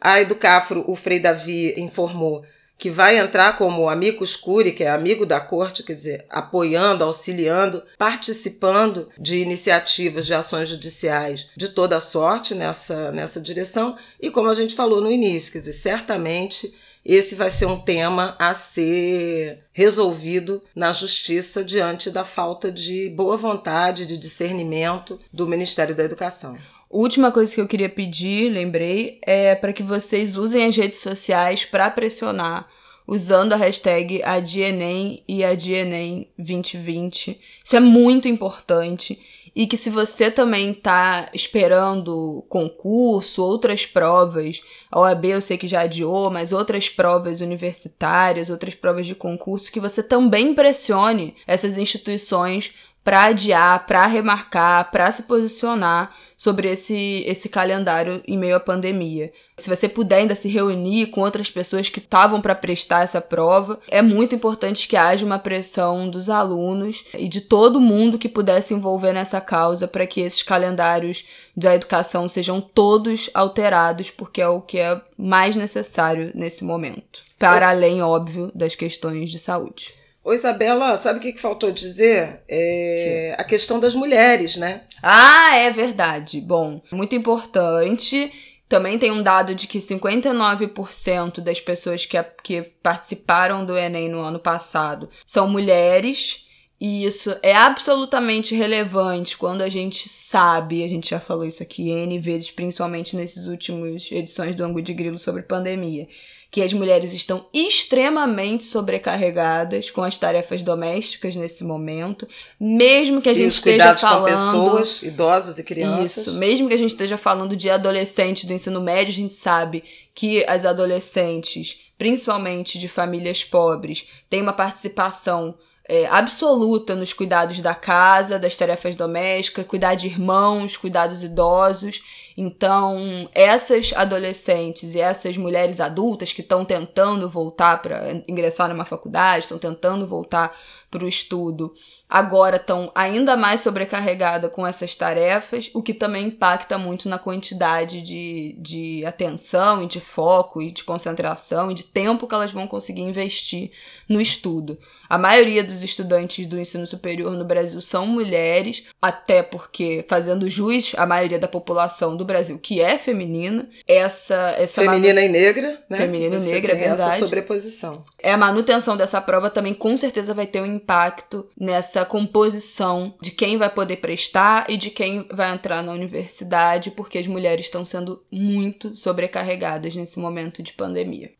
A Educafro, o Frei Davi informou que vai entrar como amigo escure, que é amigo da corte, quer dizer, apoiando, auxiliando, participando de iniciativas de ações judiciais de toda sorte nessa, nessa direção. E como a gente falou no início, quer dizer, certamente esse vai ser um tema a ser resolvido na justiça diante da falta de boa vontade, de discernimento do Ministério da Educação. Última coisa que eu queria pedir, lembrei, é para que vocês usem as redes sociais para pressionar usando a hashtag ADIENEM e ADIENEM 2020. Isso é muito importante e que se você também tá esperando concurso, outras provas, a OAB eu sei que já adiou, mas outras provas universitárias, outras provas de concurso, que você também pressione essas instituições para adiar, para remarcar, para se posicionar sobre esse, esse calendário em meio à pandemia. Se você puder ainda se reunir com outras pessoas que estavam para prestar essa prova, é muito importante que haja uma pressão dos alunos e de todo mundo que pudesse se envolver nessa causa para que esses calendários da educação sejam todos alterados, porque é o que é mais necessário nesse momento. Para além, óbvio, das questões de saúde. Ô Isabela, sabe o que, que faltou dizer? É a questão das mulheres, né? Ah, é verdade. Bom, muito importante. Também tem um dado de que 59% das pessoas que, que participaram do Enem no ano passado são mulheres. E isso é absolutamente relevante quando a gente sabe, a gente já falou isso aqui N vezes, principalmente nesses últimos edições do Angu de Grilo sobre pandemia que as mulheres estão extremamente sobrecarregadas com as tarefas domésticas nesse momento, mesmo que a gente esteja falando com pessoas, idosos e crianças. Isso, mesmo que a gente esteja falando de adolescentes do ensino médio, a gente sabe que as adolescentes, principalmente de famílias pobres, têm uma participação é, absoluta nos cuidados da casa, das tarefas domésticas, cuidar de irmãos, cuidar dos idosos. Então, essas adolescentes e essas mulheres adultas que estão tentando voltar para ingressar numa faculdade, estão tentando voltar para o estudo, agora estão ainda mais sobrecarregadas com essas tarefas, o que também impacta muito na quantidade de, de atenção e de foco e de concentração e de tempo que elas vão conseguir investir no estudo. A maioria dos estudantes do ensino superior no Brasil são mulheres, até porque, fazendo jus à maioria da população do Brasil, que é feminina, essa. essa feminina manu... e negra, né? Feminina e negra, é verdade. Essa sobreposição. É a manutenção dessa prova também, com certeza, vai ter um impacto nessa composição de quem vai poder prestar e de quem vai entrar na universidade, porque as mulheres estão sendo muito sobrecarregadas nesse momento de pandemia.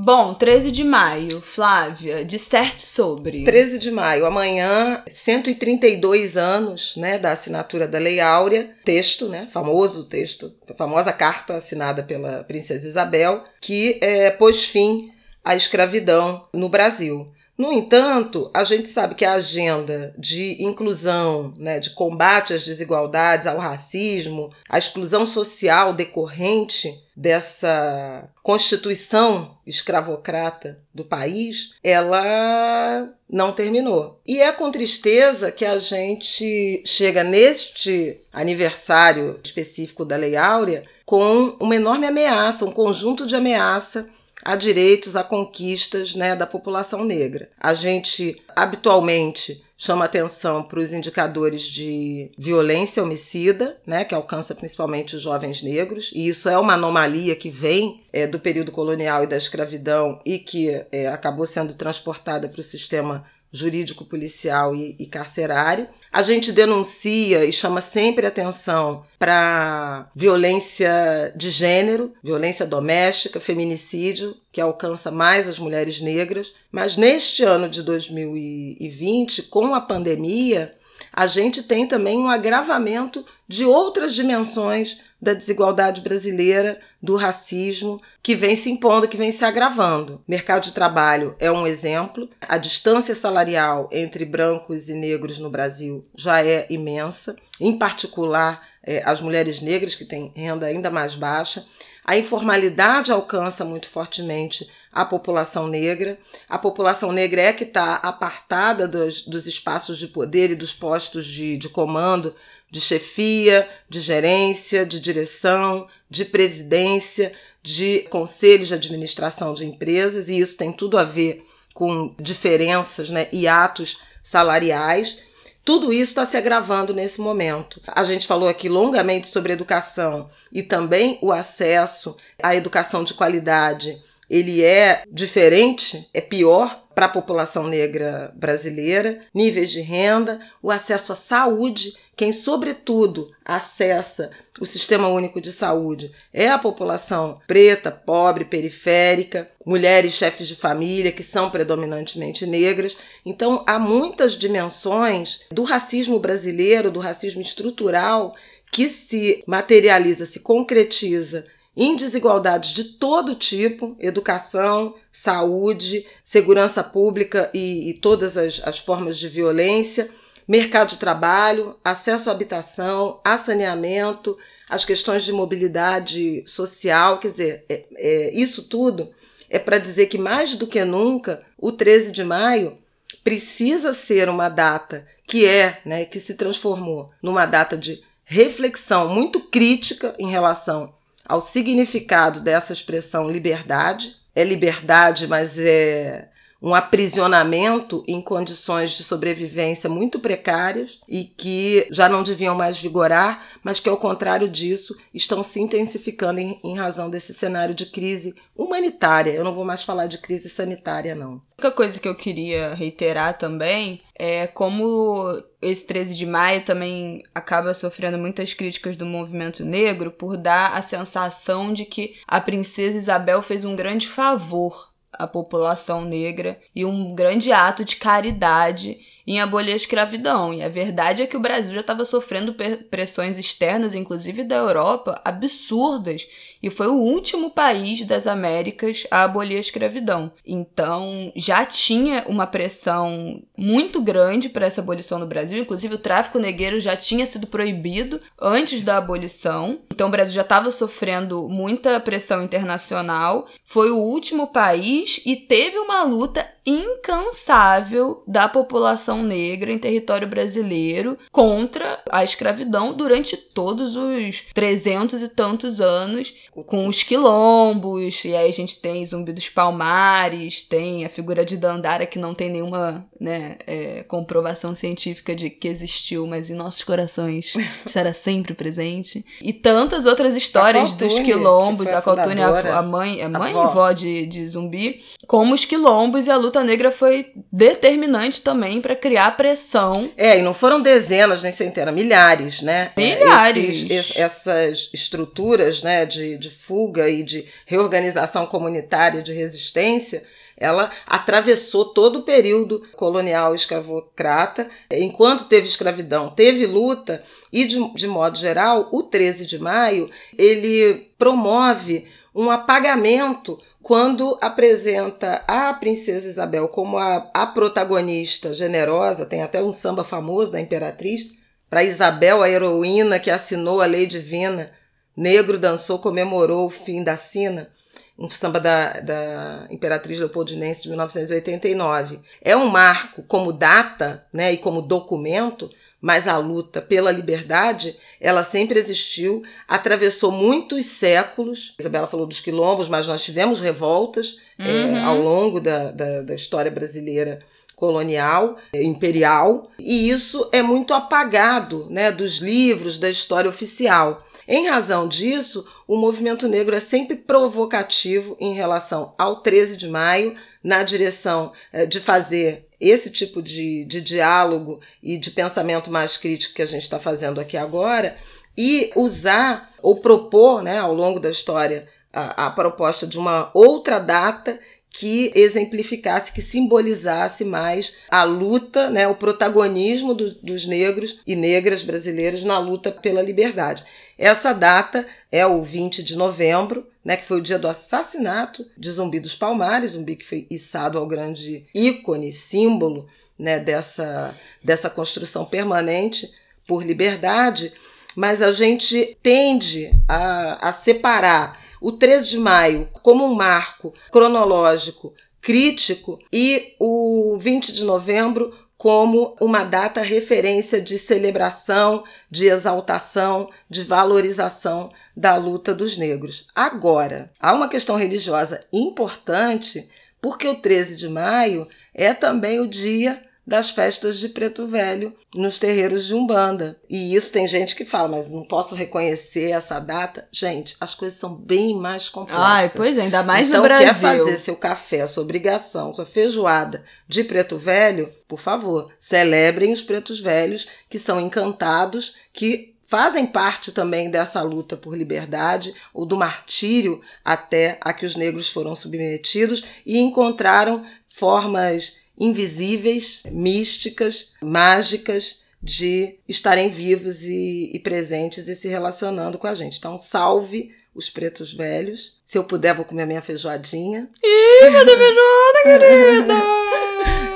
Bom, 13 de maio, Flávia, disserte sobre. 13 de maio, amanhã, 132 anos, né, da assinatura da Lei Áurea, texto, né, famoso texto, famosa carta assinada pela princesa Isabel, que é, pôs fim à escravidão no Brasil. No entanto, a gente sabe que a agenda de inclusão, né, de combate às desigualdades, ao racismo, à exclusão social decorrente dessa constituição escravocrata do país, ela não terminou. E é com tristeza que a gente chega neste aniversário específico da Lei Áurea com uma enorme ameaça, um conjunto de ameaça a direitos, a conquistas né, da população negra. A gente habitualmente chama atenção para os indicadores de violência homicida, né, que alcança principalmente os jovens negros, e isso é uma anomalia que vem é, do período colonial e da escravidão e que é, acabou sendo transportada para o sistema jurídico policial e, e, carcerário. A gente denuncia e chama sempre atenção para violência de gênero, violência doméstica, feminicídio, que alcança mais as mulheres negras. Mas neste ano de 2020, com a pandemia, a gente tem também um agravamento de outras dimensões da desigualdade brasileira, do racismo, que vem se impondo, que vem se agravando. Mercado de trabalho é um exemplo. A distância salarial entre brancos e negros no Brasil já é imensa, em particular é, as mulheres negras, que têm renda ainda mais baixa. A informalidade alcança muito fortemente a população negra. A população negra é que está apartada dos, dos espaços de poder e dos postos de, de comando de chefia, de gerência, de direção, de presidência, de conselhos de administração de empresas, e isso tem tudo a ver com diferenças né, e atos salariais. Tudo isso está se agravando nesse momento. A gente falou aqui longamente sobre educação e também o acesso à educação de qualidade. Ele é diferente, é pior para a população negra brasileira, níveis de renda, o acesso à saúde quem, sobretudo, acessa o Sistema Único de Saúde é a população preta, pobre, periférica, mulheres chefes de família, que são predominantemente negras. Então, há muitas dimensões do racismo brasileiro, do racismo estrutural, que se materializa, se concretiza em desigualdades de todo tipo educação, saúde, segurança pública e, e todas as, as formas de violência mercado de trabalho, acesso à habitação, a saneamento, as questões de mobilidade social, quer dizer, é, é, isso tudo é para dizer que mais do que nunca o 13 de maio precisa ser uma data que é, né, que se transformou numa data de reflexão muito crítica em relação ao significado dessa expressão liberdade. É liberdade, mas é um aprisionamento em condições de sobrevivência muito precárias e que já não deviam mais vigorar, mas que, ao contrário disso, estão se intensificando em, em razão desse cenário de crise humanitária. Eu não vou mais falar de crise sanitária, não. A única coisa que eu queria reiterar também é como esse 13 de maio também acaba sofrendo muitas críticas do movimento negro por dar a sensação de que a princesa Isabel fez um grande favor a população negra e um grande ato de caridade em abolir a escravidão. E a verdade é que o Brasil já estava sofrendo pressões externas, inclusive da Europa, absurdas, e foi o último país das Américas a abolir a escravidão. Então, já tinha uma pressão muito grande para essa abolição no Brasil, inclusive o tráfico negreiro já tinha sido proibido antes da abolição. Então, o Brasil já estava sofrendo muita pressão internacional, foi o último país e teve uma luta incansável da população negra em território brasileiro contra a escravidão durante todos os trezentos e tantos anos, com os quilombos, e aí a gente tem Zumbi dos Palmares, tem a figura de Dandara que não tem nenhuma né, é, comprovação científica de que existiu, mas em nossos corações [LAUGHS] estará sempre presente. E tantas outras histórias dos quilombos, a Coltune, a, a mãe, a mãe e vó de, de Zumbi, como os quilombos e a luta negra foi determinante também para criar pressão. É, e não foram dezenas nem centenas, milhares, né? Milhares. Esses, essas estruturas né, de, de fuga e de reorganização comunitária, de resistência, ela atravessou todo o período colonial escravocrata. Enquanto teve escravidão, teve luta, e de, de modo geral, o 13 de maio ele promove um apagamento quando apresenta a princesa Isabel como a, a protagonista generosa, tem até um samba famoso da Imperatriz, para Isabel, a heroína que assinou a lei divina, negro dançou, comemorou o fim da sina, um samba da, da Imperatriz Leopoldinense de 1989. É um marco como data né, e como documento mas a luta pela liberdade, ela sempre existiu, atravessou muitos séculos. A Isabela falou dos quilombos, mas nós tivemos revoltas uhum. é, ao longo da, da, da história brasileira colonial, é, imperial, e isso é muito apagado né, dos livros, da história oficial. Em razão disso, o movimento negro é sempre provocativo em relação ao 13 de maio, na direção é, de fazer esse tipo de, de diálogo e de pensamento mais crítico que a gente está fazendo aqui agora, e usar ou propor né, ao longo da história a, a proposta de uma outra data que exemplificasse, que simbolizasse mais a luta, né, o protagonismo do, dos negros e negras brasileiros na luta pela liberdade. Essa data é o 20 de novembro, né, que foi o dia do assassinato de Zumbi dos Palmares, Zumbi que foi içado ao grande ícone, símbolo né, dessa, dessa construção permanente por liberdade, mas a gente tende a, a separar o 13 de maio como um marco cronológico crítico e o 20 de novembro como uma data referência de celebração, de exaltação, de valorização da luta dos negros. Agora, há uma questão religiosa importante, porque o 13 de maio é também o dia das festas de Preto Velho nos terreiros de Umbanda. E isso tem gente que fala, mas não posso reconhecer essa data. Gente, as coisas são bem mais complexas. Ai, pois é, ainda mais então, no Brasil. quer fazer seu café, sua obrigação, sua feijoada de Preto Velho, por favor, celebrem os pretos velhos que são encantados, que fazem parte também dessa luta por liberdade ou do martírio até a que os negros foram submetidos e encontraram formas invisíveis, místicas, mágicas de estarem vivos e, e, presentes e se relacionando com a gente. Então, salve os pretos velhos. Se eu puder, vou comer minha feijoadinha. Ih, cadê feijoada, querida? [LAUGHS]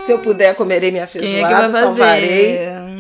Se eu puder, comerei minha feijoada, é salvarei,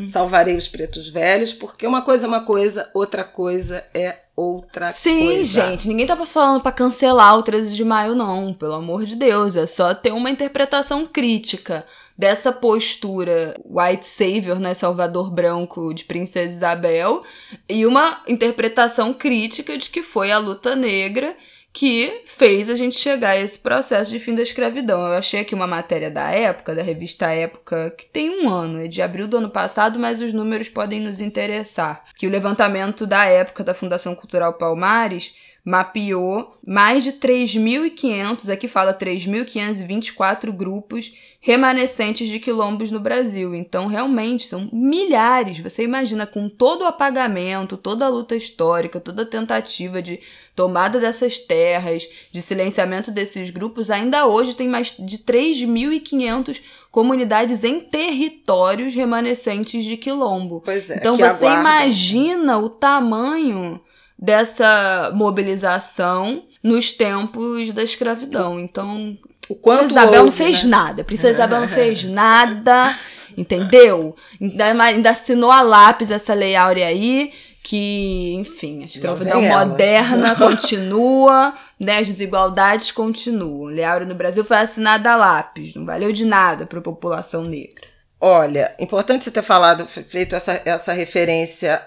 salvarei os pretos velhos, porque uma coisa é uma coisa, outra coisa é outra Sim, coisa. Sim, gente, ninguém tá falando para cancelar o 13 de maio, não, pelo amor de Deus. É só ter uma interpretação crítica dessa postura white savior, né, salvador branco de Princesa Isabel, e uma interpretação crítica de que foi a luta negra que fez a gente chegar a esse processo de fim da escravidão. Eu achei aqui uma matéria da época, da revista Época, que tem um ano, é de abril do ano passado, mas os números podem nos interessar. Que o levantamento da época da Fundação Cultural Palmares mapeou mais de 3.500, aqui fala 3.524 grupos remanescentes de quilombos no Brasil. Então, realmente, são milhares. Você imagina, com todo o apagamento, toda a luta histórica, toda a tentativa de tomada dessas terras, de silenciamento desses grupos, ainda hoje tem mais de 3.500 comunidades em territórios remanescentes de quilombo. Pois é, então, você aguarda. imagina o tamanho dessa mobilização nos tempos da escravidão. Então, o quanto Princesa Isabel não fez né? nada. Princesa Isabel não fez [LAUGHS] nada, entendeu? Ainda, ainda assinou a lápis essa lei áurea aí, que, enfim, a escravidão moderna continua, né? As desigualdades continuam. Lei áurea no Brasil foi assinada a lápis, não valeu de nada para a população negra. Olha, importante você ter falado, feito essa, essa referência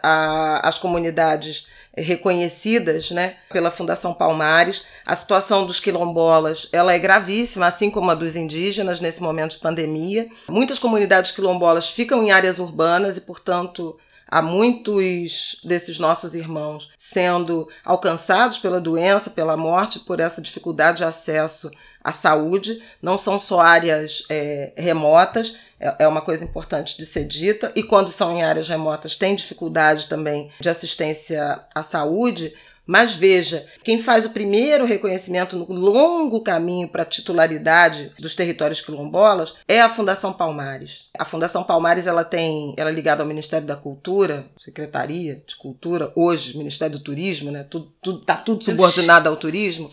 às comunidades reconhecidas né, pela Fundação Palmares. A situação dos quilombolas ela é gravíssima, assim como a dos indígenas nesse momento de pandemia. Muitas comunidades quilombolas ficam em áreas urbanas e, portanto, há muitos desses nossos irmãos sendo alcançados pela doença, pela morte, por essa dificuldade de acesso à saúde. Não são só áreas é, remotas, é, é uma coisa importante de ser dita. E quando são em áreas remotas, tem dificuldade também de assistência à saúde. Mas veja, quem faz o primeiro reconhecimento no longo caminho para a titularidade dos territórios quilombolas é a Fundação Palmares. A Fundação Palmares ela tem, ela é ligada ao Ministério da Cultura, Secretaria de Cultura, hoje Ministério do Turismo, né? Tudo, tudo tá tudo subordinado ao turismo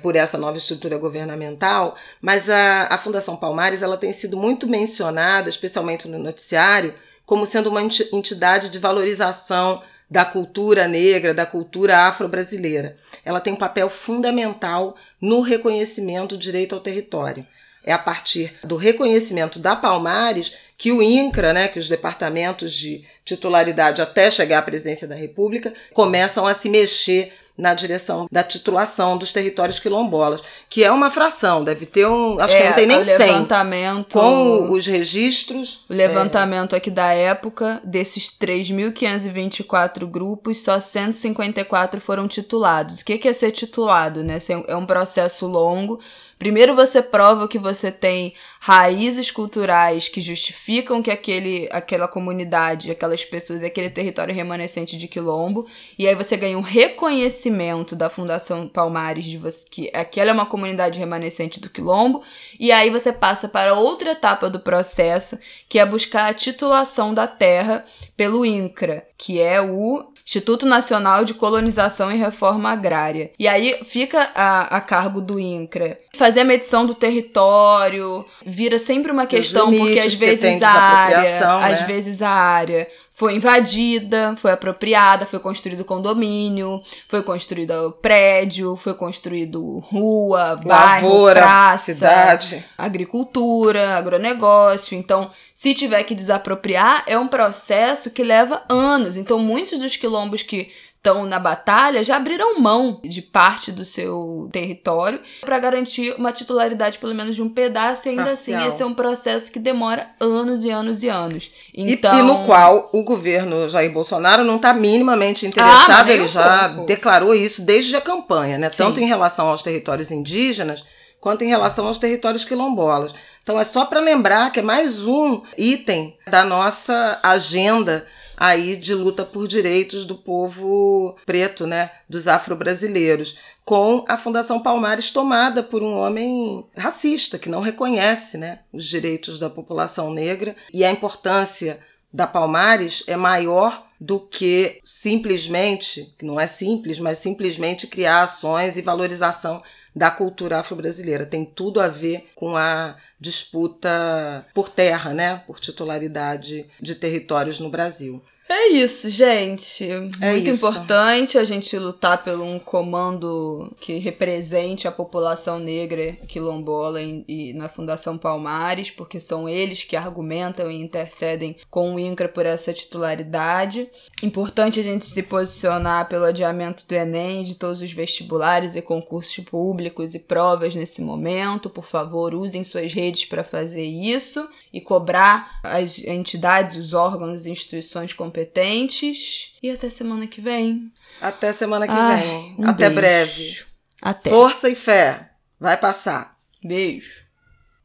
por essa nova estrutura governamental. Mas a, a Fundação Palmares ela tem sido muito mencionada, especialmente no noticiário, como sendo uma entidade de valorização da cultura negra, da cultura afro-brasileira. Ela tem um papel fundamental no reconhecimento do direito ao território. É a partir do reconhecimento da Palmares que o INCRA, né, que os departamentos de titularidade até chegar à presidência da República, começam a se mexer na direção da titulação dos territórios quilombolas, que é uma fração, deve ter um, acho É, que não tem nem o 100. levantamento- Com os registros, O levantamento aqui da época, desses 3.524 grupos, só 154 foram titulados. O que é ser titulado, né? É um processo longo. Primeiro você prova que você tem raízes culturais que justificam que aquele, aquela comunidade, aquelas pessoas, aquele território remanescente de quilombo. E aí você ganha um reconhecimento da Fundação Palmares de você, que aquela é uma comunidade remanescente do quilombo. E aí você passa para outra etapa do processo, que é buscar a titulação da terra pelo INCRA, que é o Instituto Nacional de Colonização e Reforma Agrária. E aí fica a, a cargo do INCRA fazer a medição do território, vira sempre uma questão, porque limites, às porque vezes a área, desapropriação, às né? vezes a área foi invadida, foi apropriada, foi construído condomínio, foi construído prédio, foi construído rua, bairro, lavoura, praça, cidade. agricultura, agronegócio. Então, se tiver que desapropriar, é um processo que leva anos. Então, muitos dos quilombos que estão na batalha já abriram mão de parte do seu território para garantir uma titularidade pelo menos de um pedaço e ainda Parcial. assim esse é um processo que demora anos e anos e anos. E- Então, E, no qual o governo Jair Bolsonaro não está minimamente interessado, Ah, mas nem ele um já pouco. declarou isso desde a campanha, né? Sim. Tanto em relação aos territórios indígenas quanto em relação aos territórios quilombolas. Então é só para lembrar que é mais um item da nossa agenda aí de luta por direitos do povo preto, né, dos afro-brasileiros, com a Fundação Palmares tomada por um homem racista que não reconhece, né, os direitos da população negra e a importância da Palmares é maior do que simplesmente, não é simples, mas simplesmente criar ações e valorização da cultura afro-brasileira. Tem tudo a ver com a disputa por terra, né? Por titularidade de territórios no Brasil. É isso, gente. É Muito isso. importante a gente lutar por um comando que represente a população negra quilombola em- e na Fundação Palmares, porque são eles que argumentam e intercedem com o INCRA por essa titularidade. Importante a gente se posicionar pelo adiamento do Enem, de todos os vestibulares e concursos públicos e provas nesse momento. Por favor, usem suas redes para fazer isso e cobrar as entidades, os órgãos e instituições competentes. E até semana que vem. Até semana que Ai, vem. um Até beijo. breve. Até. Força e fé. Vai passar. Beijo.